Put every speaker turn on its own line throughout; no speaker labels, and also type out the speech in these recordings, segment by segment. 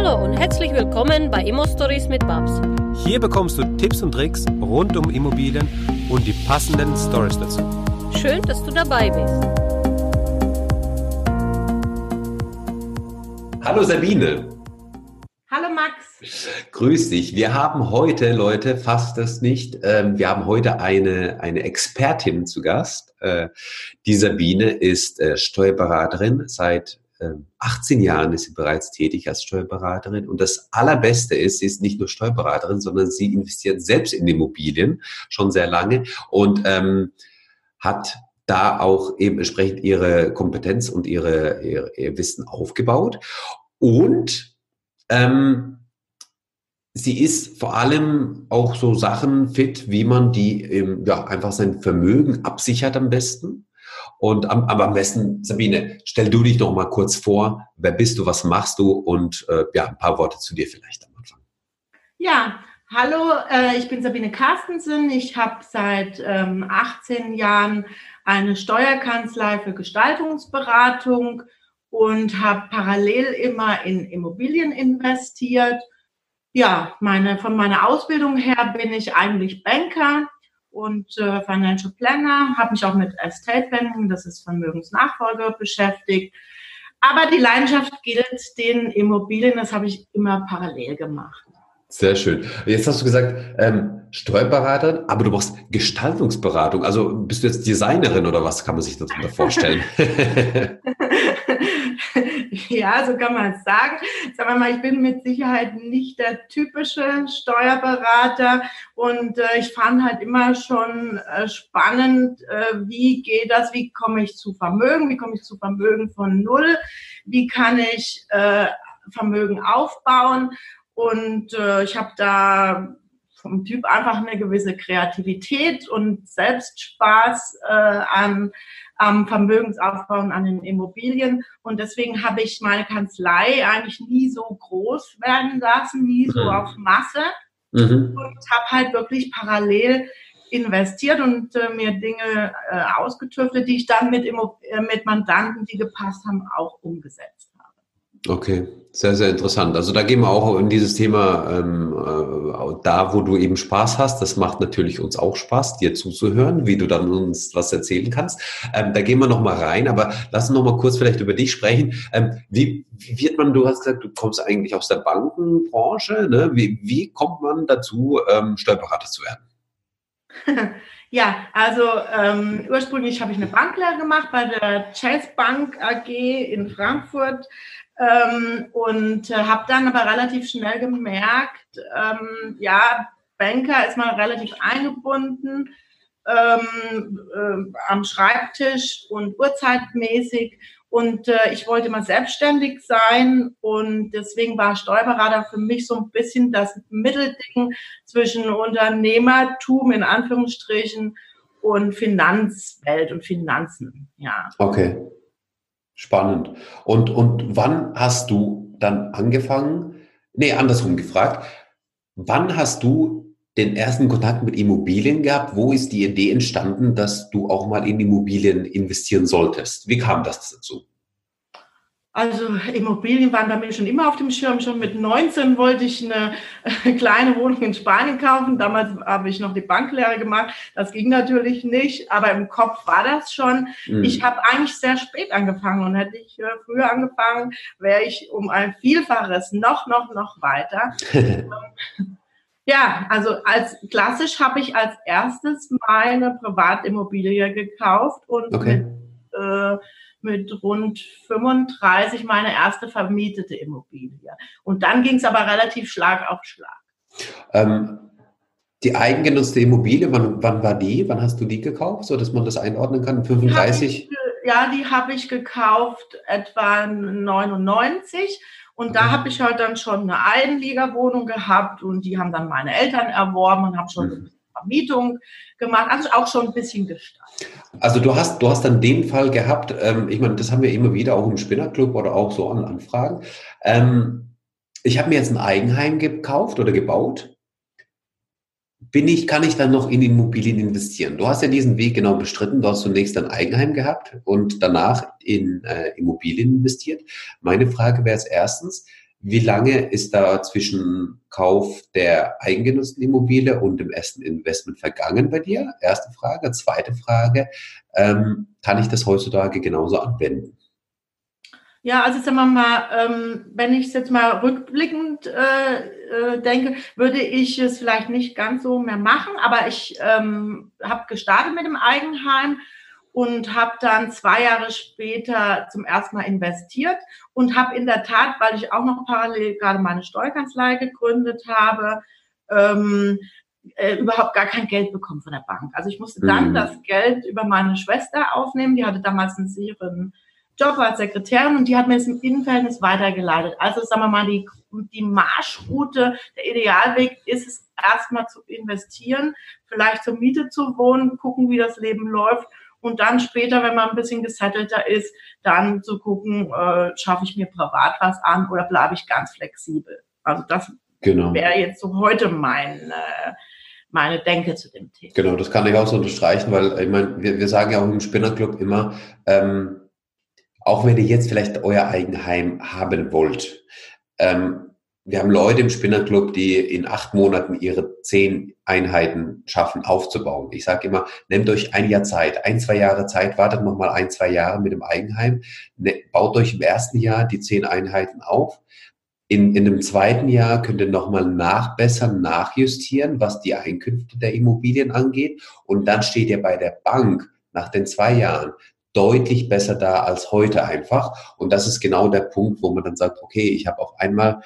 Hallo und herzlich willkommen bei Immo Stories mit Babs.
Hier bekommst du Tipps und Tricks rund um Immobilien und die passenden Stories dazu.
Schön, dass du dabei bist.
Hallo Sabine.
Hallo Max.
Grüß dich. Wir haben heute, Leute, fasst das nicht, ähm, wir haben heute eine, eine Expertin zu Gast. Äh, die Sabine ist äh, Steuerberaterin. Seit 18 ähm, Jahren ist sie bereits tätig als Steuerberaterin. Und das Allerbeste ist, sie ist nicht nur Steuerberaterin, sondern sie investiert selbst in Immobilien schon sehr lange und ähm, hat da auch eben entsprechend ihre Kompetenz und ihre, ihre ihr Wissen aufgebaut. Und ähm, sie ist vor allem auch so Sachen fit, wie man die ähm, ja, einfach sein Vermögen absichert am besten. Und am, aber am besten, Sabine, stell du dich noch mal kurz vor. Wer bist du, was machst du? Und äh, ja, ein paar Worte zu dir vielleicht am Anfang.
Ja, hallo, äh, ich bin Sabine Carstensen. Ich habe seit ähm, 18 Jahren eine Steuerkanzlei für Gestaltungsberatung und habe parallel immer in Immobilien investiert. Ja, meine, von meiner Ausbildung her bin ich eigentlich Banker und äh, Financial Planner, habe mich auch mit Estate Planning, das ist Vermögensnachfolge, beschäftigt. Aber die Leidenschaft gilt den Immobilien, das habe ich immer parallel gemacht.
Sehr schön. Jetzt hast du gesagt, ähm, Steuerberater, aber du machst Gestaltungsberatung. Also bist du jetzt Designerin oder was kann man sich darunter vorstellen?
ja, so kann man es sagen. Sagen wir mal, ich bin mit Sicherheit nicht der typische Steuerberater und äh, ich fand halt immer schon äh, spannend, äh, wie geht das, wie komme ich zu Vermögen, wie komme ich zu Vermögen von Null, wie kann ich äh, Vermögen aufbauen und äh, ich habe da vom Typ einfach eine gewisse Kreativität und Selbstspaß äh, an am Vermögensaufbau und an den Immobilien. Und deswegen habe ich meine Kanzlei eigentlich nie so groß werden lassen, nie so mhm. auf Masse. Mhm. Und habe halt wirklich parallel investiert und äh, mir Dinge äh, ausgetüftelt, die ich dann mit, Immo äh, mit Mandanten, die gepasst haben, auch umgesetzt habe.
Okay, sehr, sehr interessant. Also da gehen wir auch in dieses Thema, ähm, äh, da wo du eben Spaß hast, das macht natürlich uns auch Spaß, dir zuzuhören, wie du dann uns was erzählen kannst. Ähm, da gehen wir nochmal rein, aber lass uns nochmal kurz vielleicht über dich sprechen. Ähm, wie, wie wird man, du hast gesagt, du kommst eigentlich aus der Bankenbranche, ne? wie, wie kommt man dazu, ähm, Steuerberater zu werden?
Ja, also ähm, ursprünglich habe ich eine Banklehre gemacht bei der Chase Bank AG in Frankfurt ähm, und äh, habe dann aber relativ schnell gemerkt, ähm, ja, Banker ist mal relativ eingebunden ähm, äh, am Schreibtisch und uhrzeitmäßig. Und äh, ich wollte mal selbstständig sein und deswegen war Steuerberater für mich so ein bisschen das Mittelding zwischen Unternehmertum in Anführungsstrichen und Finanzwelt und Finanzen. Ja.
Okay. Spannend. Und, und wann hast du dann angefangen, nee, andersrum gefragt, wann hast du den ersten Kontakt mit Immobilien gehabt? Wo ist die Idee entstanden, dass du auch mal in Immobilien investieren solltest? Wie kam das dazu?
Also Immobilien waren bei mir schon immer auf dem Schirm. Schon mit 19 wollte ich eine äh, kleine Wohnung in Spanien kaufen. Damals habe ich noch die Banklehre gemacht. Das ging natürlich nicht, aber im Kopf war das schon. Mhm. Ich habe eigentlich sehr spät angefangen und hätte ich äh, früher angefangen, wäre ich um ein Vielfaches noch, noch, noch weiter. ja, also als klassisch habe ich als erstes meine Privatimmobilie gekauft und okay. mit, äh, mit rund 35 meine erste vermietete Immobilie. Und dann ging es aber relativ Schlag auf Schlag.
Ähm, die eigengenutzte Immobilie, wann, wann, war die? Wann hast du die gekauft, so dass man das einordnen kann? 35?
Die ja, die habe ich gekauft etwa 99. Und da mhm. habe ich halt dann schon eine Einliegerwohnung gehabt und die haben dann meine Eltern erworben und habe schon mhm. Vermietung gemacht, also auch schon ein bisschen gestaltet.
Also du hast, du hast dann den Fall gehabt, ähm, ich meine, das haben wir immer wieder auch im Spinnerclub oder auch so an Anfragen. Ähm, ich habe mir jetzt ein Eigenheim gekauft oder gebaut. Bin ich, kann ich dann noch in Immobilien investieren? Du hast ja diesen Weg genau bestritten. Du hast zunächst ein Eigenheim gehabt und danach in äh, Immobilien investiert. Meine Frage wäre jetzt erstens, Wie lange ist da zwischen Kauf der eigengenutzten Immobilie und dem ersten Investment vergangen bei dir? Erste Frage. Zweite Frage, ähm, kann ich das heutzutage genauso anwenden?
Ja, also sagen wir mal, ähm, wenn ich es jetzt mal rückblickend äh, äh, denke, würde ich es vielleicht nicht ganz so mehr machen, aber ich ähm, habe gestartet mit dem Eigenheim und habe dann zwei Jahre später zum ersten Mal investiert und habe in der Tat, weil ich auch noch parallel gerade meine Steuerkanzlei gegründet habe, ähm, äh, überhaupt gar kein Geld bekommen von der Bank. Also ich musste dann mhm. das Geld über meine Schwester aufnehmen, die hatte damals einen sicheren Job als Sekretärin und die hat mir das im Innenverhältnis weitergeleitet. Also sagen wir mal, die, die Marschroute, der Idealweg ist es erstmal zu investieren, vielleicht zur Miete zu wohnen, gucken, wie das Leben läuft und dann später, wenn man ein bisschen gesettelter ist, dann zu gucken, äh, schaffe ich mir privat was an oder bleibe ich ganz flexibel. Also das genau. wäre jetzt so heute mein äh, meine Denke zu dem Thema.
Genau, das kann ich auch so unterstreichen, weil ich meine, wir, wir sagen ja auch im Spinnerclub immer, ähm, auch wenn ihr jetzt vielleicht euer Eigenheim haben wollt, ähm, wir haben Leute im Spinnerclub, die in acht Monaten ihre zehn Einheiten schaffen aufzubauen. Ich sage immer, nehmt euch ein Jahr Zeit, ein, zwei Jahre Zeit, wartet noch mal ein, zwei Jahre mit dem Eigenheim, ne, baut euch im ersten Jahr die zehn Einheiten auf. In, in dem zweiten Jahr könnt ihr nochmal nachbessern, nachjustieren, was die Einkünfte der Immobilien angeht. Und dann steht ihr bei der Bank nach den zwei Jahren deutlich besser da als heute einfach. Und das ist genau der Punkt, wo man dann sagt, okay, ich habe auf einmal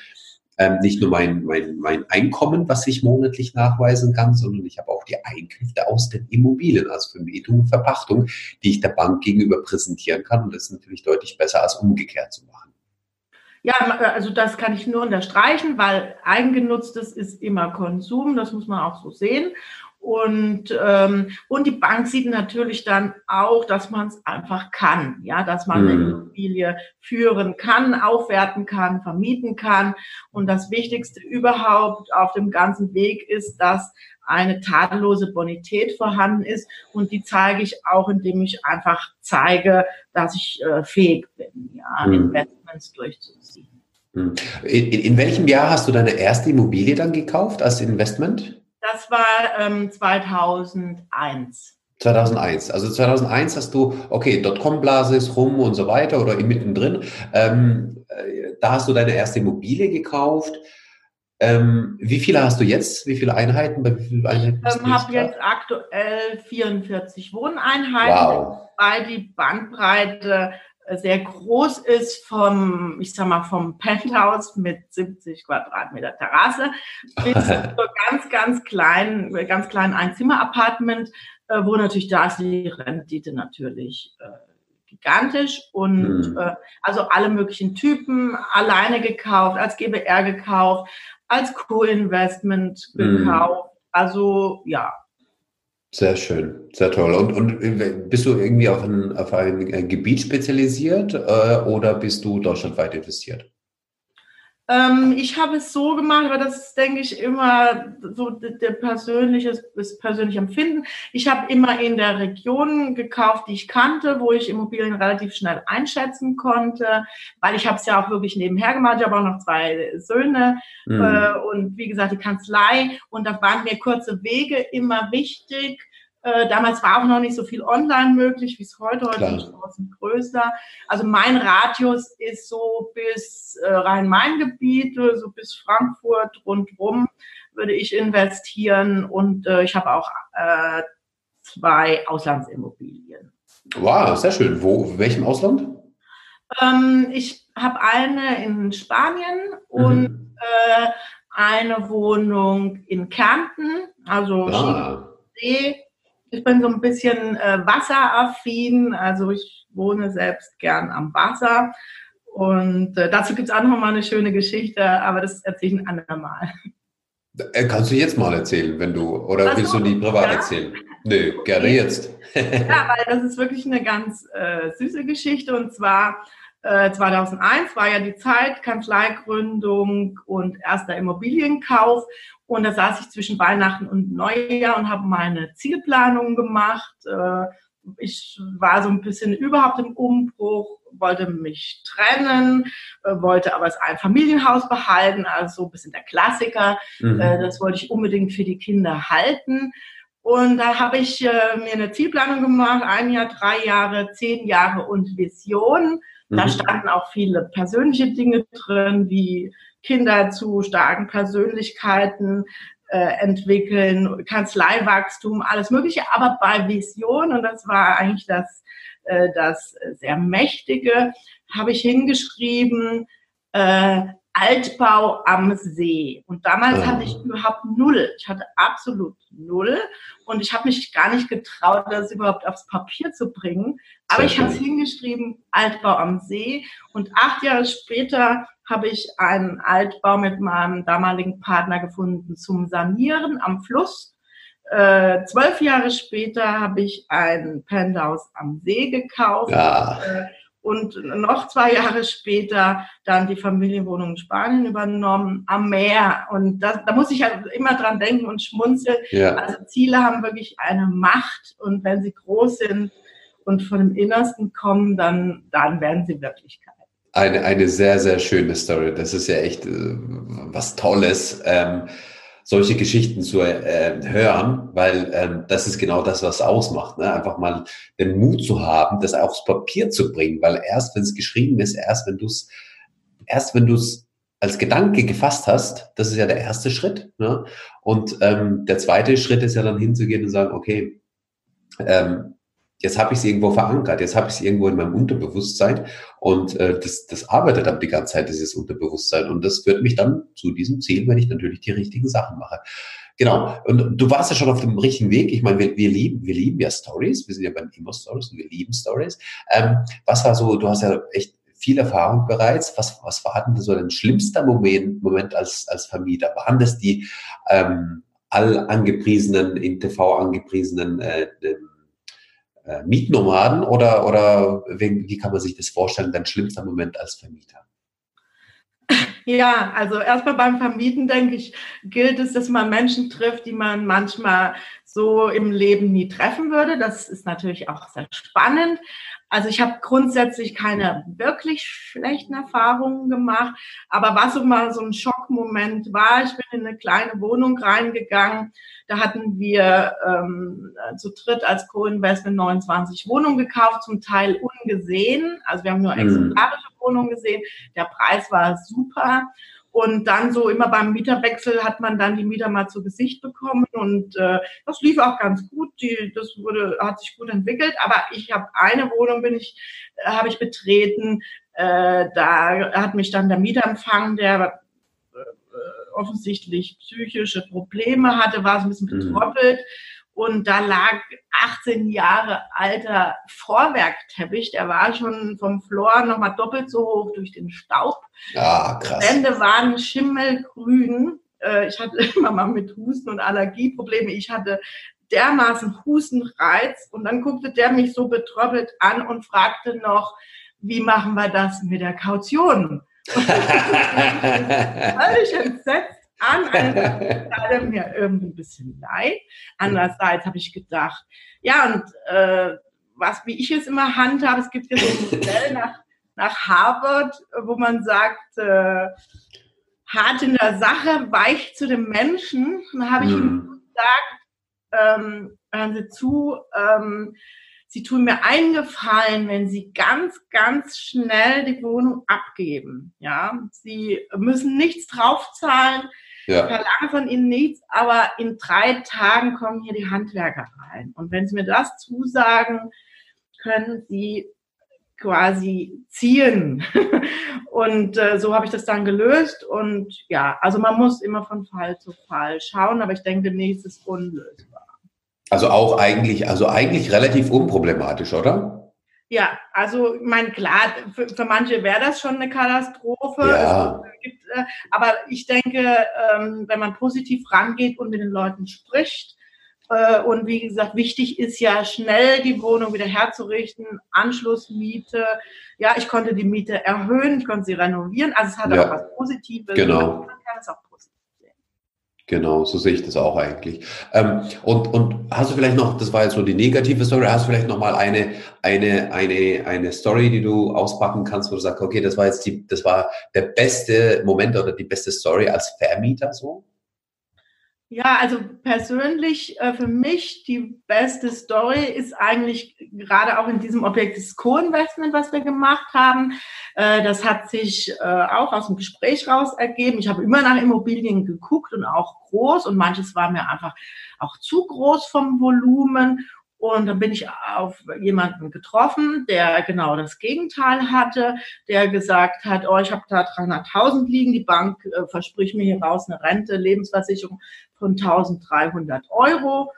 ähm, nicht nur mein, mein, mein Einkommen, was ich monatlich nachweisen kann, sondern ich habe auch die Einkünfte aus den Immobilien, also Vermietung und Verpachtung, die ich der Bank gegenüber präsentieren kann. Und das ist natürlich deutlich besser als umgekehrt zu machen.
Ja, also das kann ich nur unterstreichen, weil eigengenutztes ist immer Konsum, das muss man auch so sehen. Und, ähm, und die Bank sieht natürlich dann auch, dass man es einfach kann, ja, dass man eine mhm. Immobilie führen kann, aufwerten kann, vermieten kann. Und das Wichtigste überhaupt auf dem ganzen Weg ist, dass eine tadellose Bonität vorhanden ist. Und die zeige ich auch, indem ich einfach zeige, dass ich äh, fähig bin, ja, mhm. Investments durchzuziehen.
Mhm. In, in welchem Jahr hast du deine erste Immobilie dann gekauft als Investment?
Das war ähm, 2001.
2001. Also 2001 hast du, okay, Dotcom-Blase ist rum und so weiter oder mittendrin. Ähm, äh, da hast du deine erste Immobilie gekauft. Ähm, wie viele hast du jetzt? Wie viele Einheiten? Bei wie vielen
Einheiten ich ähm, habe jetzt aktuell 44 Wohneinheiten, wow. weil die Bandbreite sehr groß ist vom, ich sag mal, vom Penthouse mit 70 Quadratmeter Terrasse bis zur ganz, ganz kleinen, ganz kleinen Einzimmer-Apartment, äh, wo natürlich da ist die Rendite natürlich äh, gigantisch und mhm. äh, also alle möglichen Typen alleine gekauft, als GBR gekauft, als Co-Investment mhm. gekauft. Also ja,
sehr schön, sehr toll. Und, und bist du irgendwie auf ein, auf ein Gebiet spezialisiert äh, oder bist du deutschlandweit investiert?
Ähm, ich habe es so gemacht, aber das ist, denke ich, immer so der persönliche, das persönliche Empfinden. Ich habe immer in der Region gekauft, die ich kannte, wo ich Immobilien relativ schnell einschätzen konnte, weil ich habe es ja auch wirklich nebenher gemacht. Ich habe auch noch zwei Söhne mhm. äh, und wie gesagt die Kanzlei. Und da waren mir kurze Wege immer wichtig. Äh, damals war auch noch nicht so viel online möglich, wie es heute, heute ist es größer. Also mein Radius ist so bis äh, Rhein-Main-Gebiet, so bis Frankfurt rundrum würde ich investieren und äh, ich habe auch äh, zwei Auslandsimmobilien.
Wow, sehr schön. Wo, in welchem Ausland?
Ähm, ich habe eine in Spanien mhm. und äh, eine Wohnung in Kärnten, also ah. See ich bin so ein bisschen äh, wasseraffin, also ich wohne selbst gern am Wasser. Und äh, dazu gibt es auch noch mal eine schöne Geschichte, aber das erzähle ich ein andermal.
Äh, kannst du jetzt mal erzählen, wenn du, oder also, willst du die privat ja. erzählen? Nö, gerne jetzt.
ja, weil das ist wirklich eine ganz äh, süße Geschichte und zwar 2001 äh, war ja die Zeit, Kanzleigründung und erster Immobilienkauf. Und da saß ich zwischen Weihnachten und Neujahr und habe meine Zielplanung gemacht. Äh, ich war so ein bisschen überhaupt im Umbruch, wollte mich trennen, äh, wollte aber ein Familienhaus behalten, also so ein bisschen der Klassiker. Mhm. Das wollte ich unbedingt für die Kinder halten. Und da habe ich mir eine Zielplanung gemacht, ein Jahr, drei Jahre, zehn Jahre und Vision. Da mhm. standen auch viele persönliche Dinge drin, wie Kinder zu starken Persönlichkeiten äh, entwickeln, Kanzleiwachstum, alles Mögliche. Aber bei Vision, und das war eigentlich das, äh, das sehr Mächtige, habe ich hingeschrieben, äh, Altbau am See. Und damals hatte ich überhaupt null. Ich hatte absolut null. Und ich habe mich gar nicht getraut, das überhaupt aufs Papier zu bringen. Aber ich habe es hingeschrieben, Altbau am See. Und acht Jahre später habe ich einen Altbau mit meinem damaligen Partner gefunden zum Sanieren am Fluss. Äh, zwölf Jahre später habe ich ein Penthouse am See gekauft. Ja. Äh, und noch zwei Jahre später dann die Familienwohnung in Spanien übernommen, am Meer. Und das, da muss ich halt immer dran denken und schmunzeln. Ja. Also Ziele haben wirklich eine Macht und wenn sie groß sind und von dem Innersten kommen, dann, dann werden sie Wirklichkeit.
Eine, eine sehr, sehr schöne Story. Das ist ja echt äh, was Tolles. Ähm, solche Geschichten zu äh, hören, weil ähm, das ist genau das, was ausmacht. Ne? Einfach mal den Mut zu haben, das aufs Papier zu bringen, weil erst wenn es geschrieben ist, erst wenn du es, erst wenn du es als Gedanke gefasst hast, das ist ja der erste Schritt. Ne? Und ähm, der zweite Schritt ist ja dann hinzugehen und sagen, okay, ähm, jetzt habe ich es irgendwo verankert, jetzt habe ich es irgendwo in meinem Unterbewusstsein und äh, das, das arbeitet dann die ganze Zeit, dieses Unterbewusstsein und das führt mich dann zu diesem Ziel, wenn ich natürlich die richtigen Sachen mache. Genau. Und du warst ja schon auf dem richtigen Weg. Ich meine, wir, wir lieben, wir lieben ja Stories. Wir sind ja beim Emo Stories und wir lieben Stories. Ähm, was war so, du hast ja echt viel Erfahrung bereits. Was, was war denn so dein schlimmster Moment, Moment als, als Vermieter? Waren das die ähm, all angepriesenen, in TV angepriesenen äh, äh, Mietnomaden oder, oder wie, wie kann man sich das vorstellen, dein schlimmster Moment als Vermieter?
Ja, also erstmal beim Vermieten, denke ich, gilt es, dass man Menschen trifft, die man manchmal so im Leben nie treffen würde. Das ist natürlich auch sehr spannend. Also ich habe grundsätzlich keine wirklich schlechten Erfahrungen gemacht, aber was so mal so ein Schockmoment war, ich bin in eine kleine Wohnung reingegangen, da hatten wir ähm, zu dritt als Co-Investment 29 Wohnungen gekauft, zum Teil ungesehen, also wir haben nur mhm. exemplarische Wohnungen gesehen, der Preis war super und dann so immer beim Mieterwechsel hat man dann die Mieter mal zu Gesicht bekommen und äh, das lief auch ganz gut. Die, das wurde, hat sich gut entwickelt. Aber ich habe eine Wohnung bin ich, äh, habe ich betreten. Äh, da hat mich dann der Mieter empfangen, der äh, offensichtlich psychische Probleme hatte, war so ein bisschen mhm. betroppelt. Mhm. Und da lag 18 Jahre alter Vorwerkteppich, der war schon vom Floor nochmal doppelt so hoch durch den Staub.
Ah, krass.
Die Wände waren schimmelgrün. Äh, ich hatte immer mal mit Husten und Allergieprobleme. Ich hatte dermaßen Hustenreiz. Und dann guckte der mich so betroppelt an und fragte noch, wie machen wir das mit der Kaution? Völlig entsetzt an. Einerseits tat mir irgendwie ein bisschen leid. Andererseits habe ich gedacht, ja, und äh, was, wie ich es immer handhabe, es gibt ja so ein Modell nach, nach Harvard, wo man sagt, äh, hart in der Sache, weich zu dem Menschen. Und da habe ich mhm. ihm gesagt, ähm, hören Sie zu, ähm, Sie tun mir eingefallen, wenn Sie ganz, ganz schnell die Wohnung abgeben. Ja, Sie müssen nichts draufzahlen. Ja. Ich verlange von Ihnen nichts, aber in drei Tagen kommen hier die Handwerker rein. Und wenn Sie mir das zusagen, können Sie quasi ziehen. und äh, so habe ich das dann gelöst. Und ja, also man muss immer von Fall zu Fall schauen, aber ich denke, nächstes ist unlösbar.
Also auch eigentlich, also eigentlich relativ unproblematisch, oder?
Ja, also ich meine, klar, für, für manche wäre das schon eine Katastrophe. Ja. Gibt, äh, aber ich denke, ähm, wenn man positiv rangeht und mit den Leuten spricht, äh, und wie gesagt, wichtig ist ja schnell die Wohnung wieder herzurichten, Anschlussmiete. Ja, ich konnte die Miete erhöhen, ich konnte sie renovieren. Also es hat ja. auch was Positives.
Genau. Man kann es auch Genau, so sehe ich das auch eigentlich. Ähm, und, und hast du vielleicht noch, das war jetzt so die negative Story, hast du vielleicht noch mal eine, eine, eine, eine Story, die du auspacken kannst, wo du sagst, okay, das war jetzt die, das war der beste Moment oder die beste Story als Vermieter so?
Ja, also persönlich äh, für mich die beste Story ist eigentlich gerade auch in diesem Objekt das Co-Investment, was wir gemacht haben. Äh, das hat sich äh, auch aus dem Gespräch raus ergeben. Ich habe immer nach Immobilien geguckt und auch groß und manches war mir einfach auch zu groß vom Volumen. Und dann bin ich auf jemanden getroffen, der genau das Gegenteil hatte, der gesagt hat, oh, ich habe da 300.000 liegen, die Bank äh, verspricht mir hier raus eine Rente, Lebensversicherung von 1.300 Euro.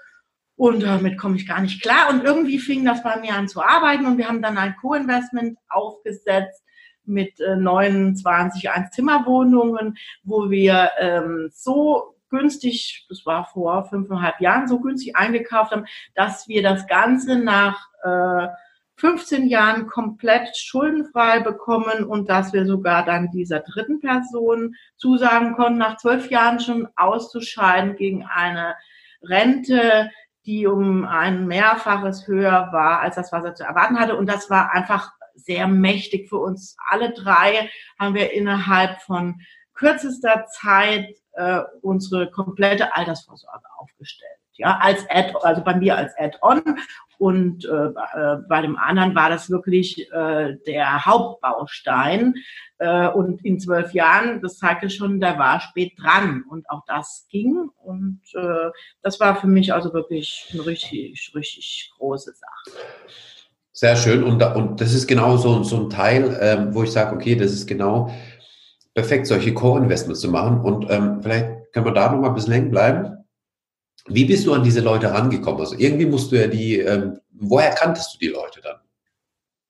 Und damit komme ich gar nicht klar. Und irgendwie fing das bei mir an zu arbeiten und wir haben dann ein Co-Investment aufgesetzt mit äh, 29 Einzimmerwohnungen, wo wir ähm, so günstig, das war vor fünfeinhalb Jahren, so günstig eingekauft haben, dass wir das Ganze nach äh, 15 Jahren komplett schuldenfrei bekommen und dass wir sogar dann dieser dritten Person zusagen konnten, nach zwölf Jahren schon auszuscheiden gegen eine Rente, die um ein Mehrfaches höher war als das, was er zu erwarten hatte. Und das war einfach sehr mächtig für uns. Alle drei haben wir innerhalb von kürzester Zeit äh, unsere komplette Altersvorsorge aufgestellt. Ja, als Add, also bei mir als Add-on und äh, äh, bei dem anderen war das wirklich äh, der Hauptbaustein. Äh, und in zwölf Jahren, das zeigte schon, der war spät dran und auch das ging. Und äh, das war für mich also wirklich eine richtig, richtig große Sache.
Sehr schön. Und, und das ist genau so, so ein Teil, ähm, wo ich sage, okay, das ist genau perfekt, solche Co-Investments zu machen. Und ähm, vielleicht können wir da noch mal ein bisschen hängen bleiben. Wie bist du an diese Leute rangekommen? Also irgendwie musst du ja die, ähm, woher kanntest du die Leute dann?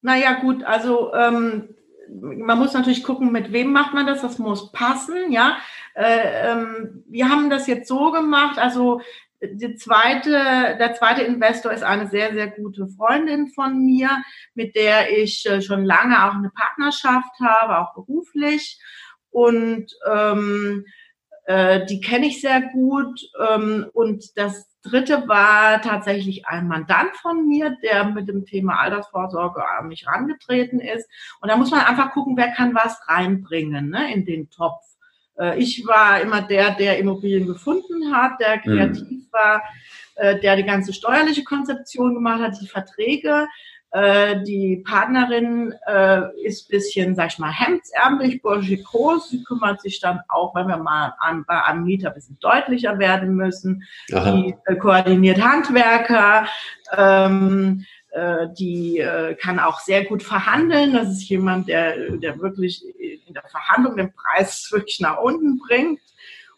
Naja, gut, also ähm, man muss natürlich gucken, mit wem macht man das, das muss passen, ja. Äh, ähm, wir haben das jetzt so gemacht, also die zweite, der zweite Investor ist eine sehr, sehr gute Freundin von mir, mit der ich äh, schon lange auch eine Partnerschaft habe, auch beruflich und ähm, äh, die kenne ich sehr gut. Ähm, und das dritte war tatsächlich ein Mandant von mir, der mit dem Thema Altersvorsorge an mich rangetreten ist. Und da muss man einfach gucken, wer kann was reinbringen ne, in den Topf. Äh, ich war immer der, der Immobilien gefunden hat, der mhm. kreativ mhm. war, äh, der die ganze steuerliche Konzeption gemacht hat, die Verträge. Äh, die Partnerin äh, ist bisschen, sag ich mal, hemdsärmlich, bourgeois. Sie kümmert sich dann auch, wenn wir mal an, bei einem Mieter ein bisschen deutlicher werden müssen. Aha. Die äh, koordiniert Handwerker. Ähm, äh, die äh, kann auch sehr gut verhandeln. Das ist jemand, der, der wirklich in der Verhandlung den Preis wirklich nach unten bringt.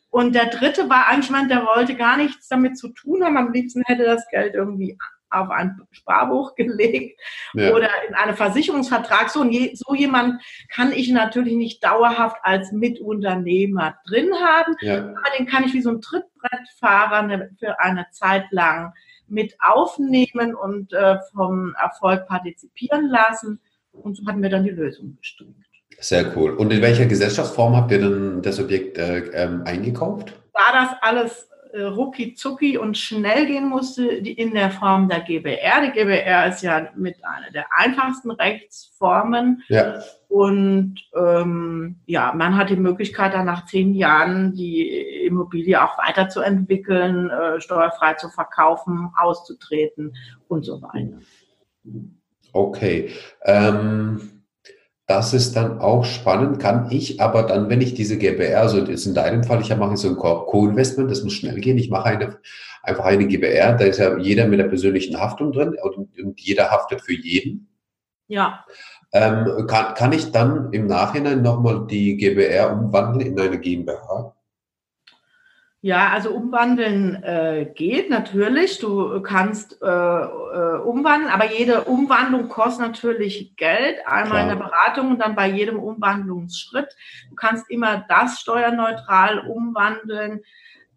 Und der dritte war eigentlich jemand, der wollte gar nichts damit zu tun haben. Am liebsten hätte das Geld irgendwie auf ein Sparbuch gelegt ja. oder in einen Versicherungsvertrag. So, so jemand kann ich natürlich nicht dauerhaft als Mitunternehmer drin haben, ja. aber den kann ich wie so ein Trittbrettfahrer ne, für eine Zeit lang mit aufnehmen und äh, vom Erfolg partizipieren lassen. Und so hatten wir dann die Lösung gestrickt.
Sehr cool. Und in welcher Gesellschaftsform habt ihr denn das Objekt äh, ähm, eingekauft?
War das alles äh, rucki zucki und schnell gehen musste in der Form der GBR. Die GBR ist ja mit einer der einfachsten Rechtsformen. Ja. Und ähm, ja, man hat die Möglichkeit, dann nach zehn Jahren die Immobilie auch weiterzuentwickeln, äh, steuerfrei zu verkaufen, auszutreten und so weiter.
Okay. Ähm das ist dann auch spannend, kann ich aber dann, wenn ich diese GBR, also ist in deinem Fall, ich mache so ein Co-Investment, das muss schnell gehen, ich mache eine, einfach eine GBR, da ist ja jeder mit der persönlichen Haftung drin und, und jeder haftet für jeden.
Ja.
Ähm, kann, kann ich dann im Nachhinein nochmal die GBR umwandeln in eine GmbH?
Ja, also umwandeln äh, geht natürlich. Du kannst äh, äh, umwandeln, aber jede Umwandlung kostet natürlich Geld. Einmal Klar. in der Beratung und dann bei jedem Umwandlungsschritt. Du kannst immer das steuerneutral umwandeln,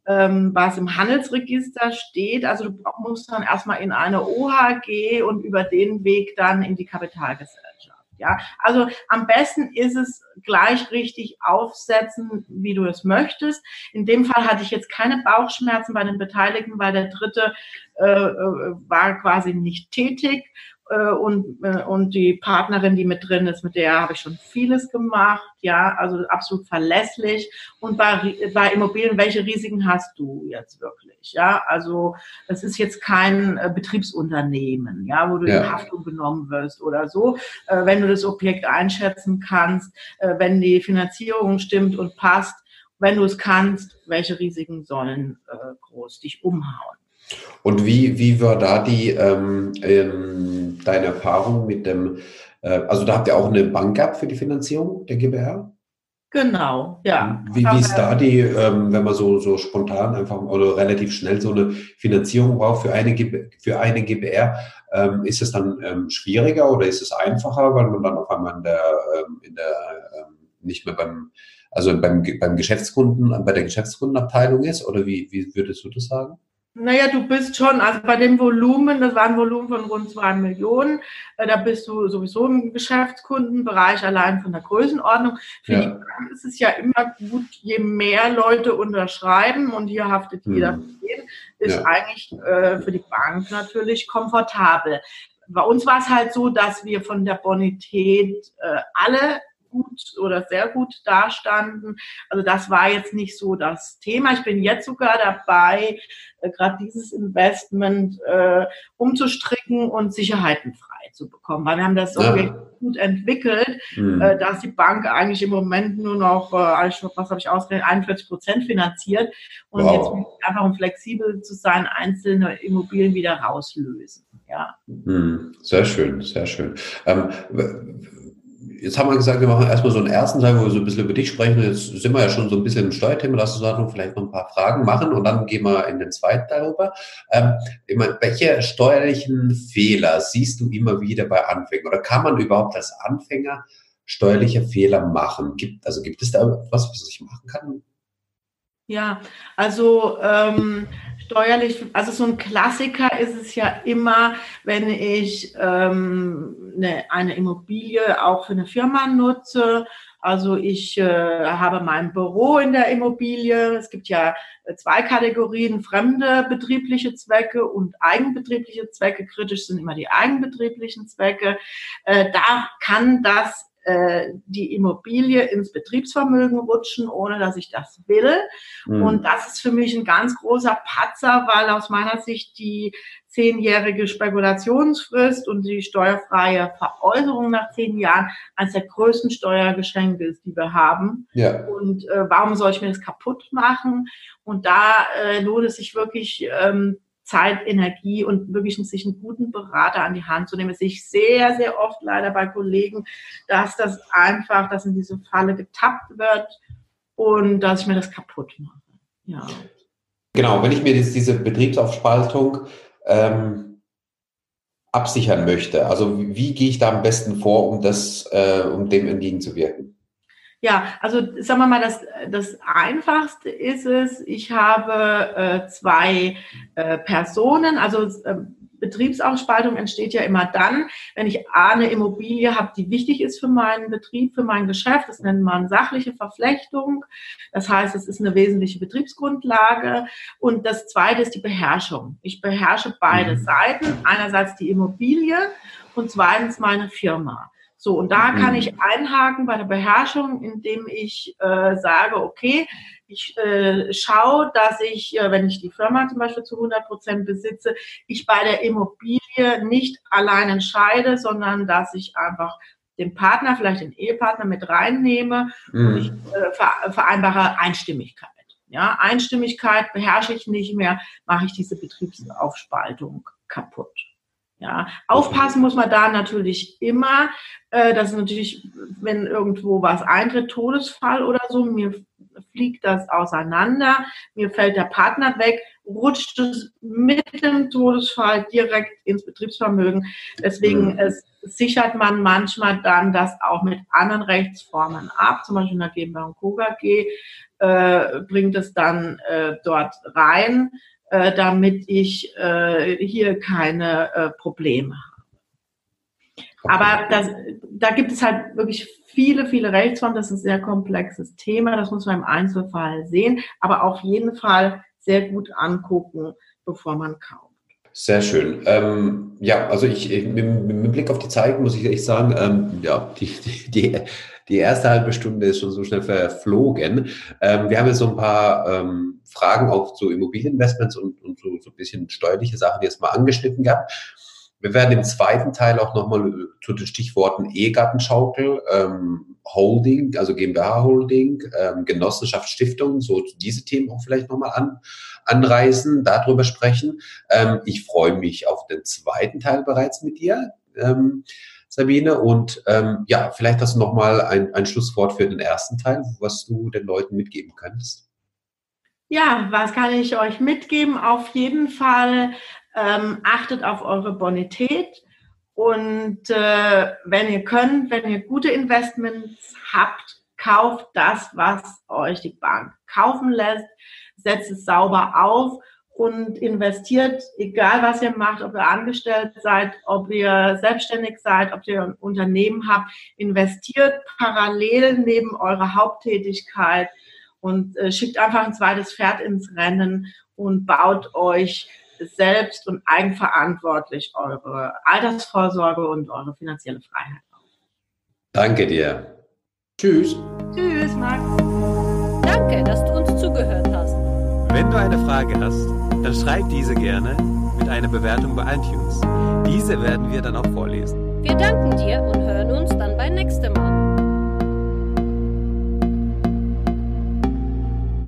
ähm, was im Handelsregister steht. Also du musst dann erstmal in eine OHG und über den Weg dann in die Kapitalgesellschaft. Ja, also am besten ist es gleich richtig aufsetzen, wie du es möchtest. In dem Fall hatte ich jetzt keine Bauchschmerzen bei den Beteiligten, weil der dritte äh, äh war quasi nicht tätig äh, und, äh, und die Partnerin, die mit drin ist, mit der habe ich schon vieles gemacht, ja, also absolut verlässlich. Und bei, bei Immobilien, welche Risiken hast du jetzt wirklich? Ja, also es ist jetzt kein äh, Betriebsunternehmen, ja, wo du ja. in Haftung genommen wirst oder so. Äh, wenn du das Objekt einschätzen kannst, äh, wenn die Finanzierung stimmt und passt, wenn du es kannst, welche Risiken sollen äh, groß dich umhauen?
Und wie, wie war da die ähm, ähm, deine Erfahrung mit dem, äh, also da habt ihr auch eine Bank gehabt für die Finanzierung der GBR?
Genau, ja.
Wie, wie ist da die, ähm, wenn man so, so spontan einfach oder relativ schnell so eine Finanzierung braucht für eine, für eine GBR, ähm, ist es dann ähm, schwieriger oder ist es einfacher, weil man dann auf einmal in der, ähm, in der ähm, nicht mehr beim, also beim, beim Geschäftskunden, bei der Geschäftskundenabteilung ist? Oder wie, wie würdest du das sagen?
Naja, du bist schon, also bei dem Volumen, das war ein Volumen von rund zwei Millionen, äh, da bist du sowieso im Geschäftskundenbereich allein von der Größenordnung. Für ja. die Bank ist es ja immer gut, je mehr Leute unterschreiben und hier haftet jeder hm. für jeden, ist ja. eigentlich äh, für die Bank natürlich komfortabel. Bei uns war es halt so, dass wir von der Bonität äh, alle gut oder sehr gut dastanden. Also das war jetzt nicht so das Thema. Ich bin jetzt sogar dabei, äh, gerade dieses Investment äh, umzustricken und Sicherheiten frei zu bekommen, weil wir haben das so ja. gut entwickelt, mhm. äh, dass die Bank eigentlich im Moment nur noch, äh, was habe ich ausgerechnet, 41 Prozent finanziert und wow. jetzt einfach um flexibel zu sein, einzelne Immobilien wieder rauslösen. Ja.
Mhm. Sehr schön, sehr schön. Ähm, jetzt haben wir gesagt, wir machen erstmal so einen ersten Teil, wo wir so ein bisschen über dich sprechen. Jetzt sind wir ja schon so ein bisschen im Steuerthema. Lass uns da vielleicht noch ein paar Fragen machen und dann gehen wir in den zweiten Teil rüber. Ähm, meine, welche steuerlichen Fehler siehst du immer wieder bei Anfängern? Oder kann man überhaupt als Anfänger steuerliche Fehler machen? Gibt, also gibt es da was, was ich machen kann?
Ja, also ähm, steuerlich, also so ein Klassiker ist es ja immer, wenn ich ähm, eine, eine Immobilie auch für eine Firma nutze. Also ich äh, habe mein Büro in der Immobilie. Es gibt ja zwei Kategorien, fremde betriebliche Zwecke und eigenbetriebliche Zwecke. Kritisch sind immer die eigenbetrieblichen Zwecke. Äh, da kann das äh, die Immobilie ins Betriebsvermögen rutschen, ohne dass ich das will. Mhm. Und das ist für mich ein ganz großer Patzer, weil aus meiner Sicht die zehnjährige Spekulationsfrist und die steuerfreie Veräußerung nach zehn Jahren eines der größten Steuergeschenke ist, die wir haben. Ja. Und äh, warum soll ich mir das kaputt machen? Und da äh, lohnt es sich wirklich, ähm, Zeit, Energie und wirklich sich einen guten Berater an die Hand zu nehmen. Das sehe ich sehr, sehr oft leider bei Kollegen, dass das einfach, dass in diese Falle getappt wird und dass ich mir das kaputt mache. Ja.
Genau, wenn ich mir jetzt diese Betriebsaufspaltung ähm, absichern möchte, also wie, wie, gehe ich da am besten vor, um das, äh, um dem entgegenzuwirken?
Ja, also sagen wir mal, das, das Einfachste ist es, ich habe äh, zwei äh, Personen, also äh, Betriebsaufspaltung entsteht ja immer dann, wenn ich A, eine Immobilie habe, die wichtig ist für meinen Betrieb, für mein Geschäft. Das nennt man sachliche Verflechtung. Das heißt, es ist eine wesentliche Betriebsgrundlage. Und das Zweite ist die Beherrschung. Ich beherrsche beide mhm. Seiten. Einerseits die Immobilie und zweitens meine Firma. So, und da kann mhm. ich einhaken bei der Beherrschung, indem ich äh, sage, okay, ich äh, schaue, dass ich, äh, wenn ich die Firma zum Beispiel zu 100 Prozent besitze, ich bei der Immobilie nicht allein entscheide, sondern dass ich einfach den Partner, vielleicht den Ehepartner mit reinnehme mhm. und ich äh, vereinbare Einstimmigkeit. Ja, Einstimmigkeit beherrsche ich nicht mehr, mache ich diese Betriebsaufspaltung kaputt. Ja, aufpassen muss man da natürlich immer. Äh, das ist natürlich, wenn irgendwo was eintritt, Todesfall oder so, mir fliegt das auseinander, mir fällt der Partner weg, rutscht es mit dem Todesfall direkt ins Betriebsvermögen. Deswegen mhm. es sichert man manchmal dann das auch mit anderen Rechtsformen ab, zum Beispiel in der GmbH und Co. KG, äh, bringt es dann äh, dort rein äh, damit ich äh, hier keine äh, Probleme habe. Aber das, da gibt es halt wirklich viele, viele Rechtsformen. Das ist ein sehr komplexes Thema. Das muss man im Einzelfall sehen, aber auf jeden Fall sehr gut angucken, bevor man kauft.
Sehr schön. Ähm, ja, also ich, mit, mit, Blick auf die Zeit muss ich echt sagen, ähm, ja, die, die, die erste halbe Stunde ist schon so schnell verflogen. Ähm, wir haben jetzt so ein paar ähm, Fragen auch zu Immobilieninvestments und, und so, so ein bisschen steuerliche Sachen jetzt mal angeschnitten gehabt. Wir werden im zweiten Teil auch nochmal äh, zu den Stichworten E-Gartenschaukel, ähm, Holding, also GmbH Holding, ähm, Genossenschaft, so diese Themen auch vielleicht nochmal an, anreißen, darüber sprechen. Ähm, ich freue mich auf den zweiten Teil bereits mit dir. Ähm, Sabine. Und ähm, ja, vielleicht hast du nochmal ein, ein Schlusswort für den ersten Teil, was du den Leuten mitgeben könntest.
Ja, was kann ich euch mitgeben? Auf jeden Fall ähm, achtet auf eure Bonität und äh, wenn ihr könnt, wenn ihr gute Investments habt, kauft das, was euch die Bank kaufen lässt, setzt es sauber auf und investiert, egal was ihr macht, ob ihr angestellt seid, ob ihr selbstständig seid, ob ihr ein Unternehmen habt, investiert parallel neben eurer Haupttätigkeit und äh, schickt einfach ein zweites Pferd ins Rennen und baut euch selbst und eigenverantwortlich eure Altersvorsorge und eure finanzielle Freiheit auf.
Danke dir. Tschüss.
Tschüss, Max.
Danke, dass du uns zugehört hast.
Wenn du eine Frage hast, dann schreib diese gerne mit einer Bewertung bei iTunes. Diese werden wir dann auch vorlesen.
Wir danken dir und hören uns dann beim nächsten Mal.